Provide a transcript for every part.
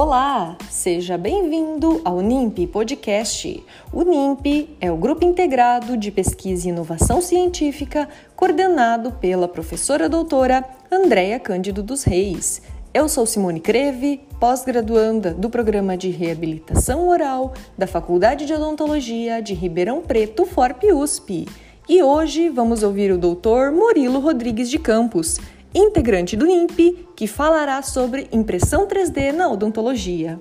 Olá, seja bem-vindo ao NIMP Podcast. O NIMP é o grupo integrado de pesquisa e inovação científica coordenado pela professora doutora Andréia Cândido dos Reis. Eu sou Simone Creve, pós-graduanda do programa de reabilitação oral da Faculdade de Odontologia de Ribeirão Preto, FORP USP. E hoje vamos ouvir o doutor Murilo Rodrigues de Campos integrante do INPE, que falará sobre impressão 3D na odontologia.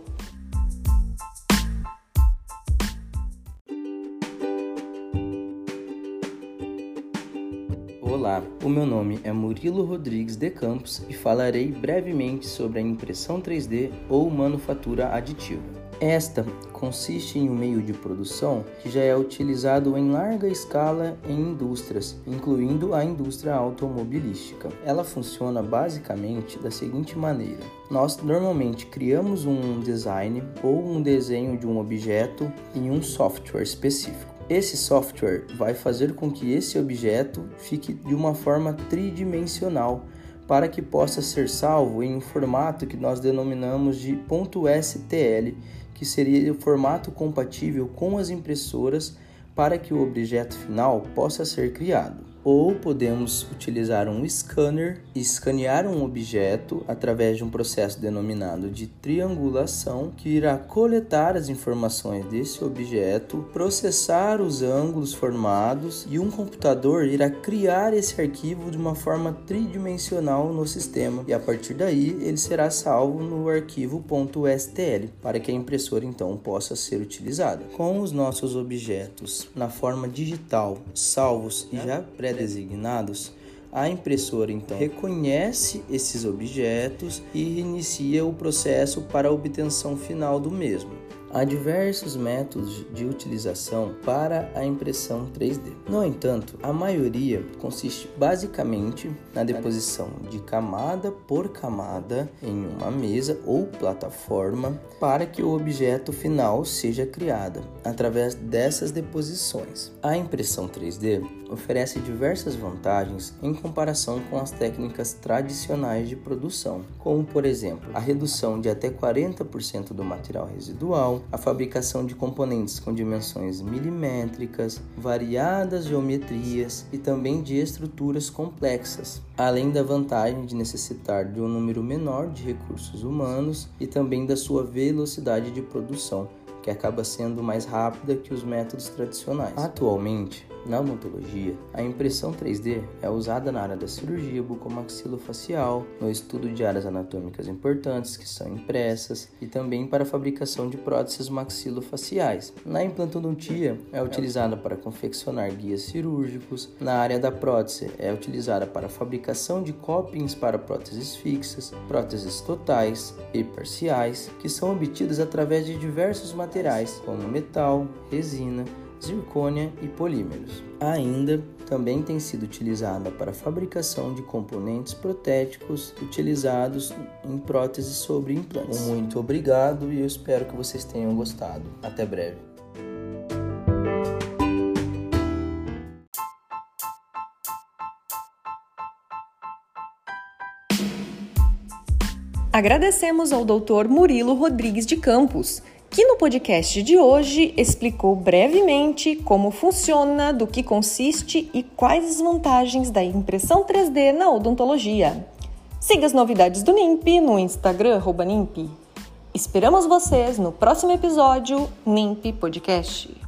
Olá, o meu nome é Murilo Rodrigues de Campos e falarei brevemente sobre a impressão 3D ou manufatura aditiva. Esta consiste em um meio de produção que já é utilizado em larga escala em indústrias, incluindo a indústria automobilística. Ela funciona basicamente da seguinte maneira: nós normalmente criamos um design ou um desenho de um objeto em um software específico. Esse software vai fazer com que esse objeto fique de uma forma tridimensional para que possa ser salvo em um formato que nós denominamos de .stl, que seria o formato compatível com as impressoras para que o objeto final possa ser criado ou podemos utilizar um scanner e escanear um objeto através de um processo denominado de triangulação que irá coletar as informações desse objeto, processar os ângulos formados e um computador irá criar esse arquivo de uma forma tridimensional no sistema e a partir daí ele será salvo no arquivo .stl para que a impressora então possa ser utilizada. Com os nossos objetos na forma digital salvos e já pré designados, a impressora então reconhece esses objetos e inicia o processo para a obtenção final do mesmo. Há diversos métodos de utilização para a impressão 3D. No entanto, a maioria consiste basicamente na deposição de camada por camada em uma mesa ou plataforma para que o objeto final seja criado através dessas deposições. A impressão 3D oferece diversas vantagens em comparação com as técnicas tradicionais de produção, como por exemplo, a redução de até 40% do material residual, a fabricação de componentes com dimensões milimétricas, variadas geometrias e também de estruturas complexas, além da vantagem de necessitar de um número menor de recursos humanos e também da sua velocidade de produção, que acaba sendo mais rápida que os métodos tradicionais. Atualmente, na odontologia, a impressão 3D é usada na área da cirurgia bucomaxilofacial, no estudo de áreas anatômicas importantes que são impressas e também para a fabricação de próteses maxilofaciais. Na implantodontia, é utilizada para confeccionar guias cirúrgicos. Na área da prótese, é utilizada para a fabricação de copings para próteses fixas, próteses totais e parciais, que são obtidas através de diversos materiais, como metal, resina, zircônia e polímeros. Ainda também tem sido utilizada para a fabricação de componentes protéticos utilizados em próteses sobre implantes. Muito obrigado e eu espero que vocês tenham gostado. Até breve. Agradecemos ao Dr. Murilo Rodrigues de Campos que no podcast de hoje explicou brevemente como funciona, do que consiste e quais as vantagens da impressão 3D na odontologia. Siga as novidades do NIMP no Instagram NIMP. Esperamos vocês no próximo episódio NIMP Podcast.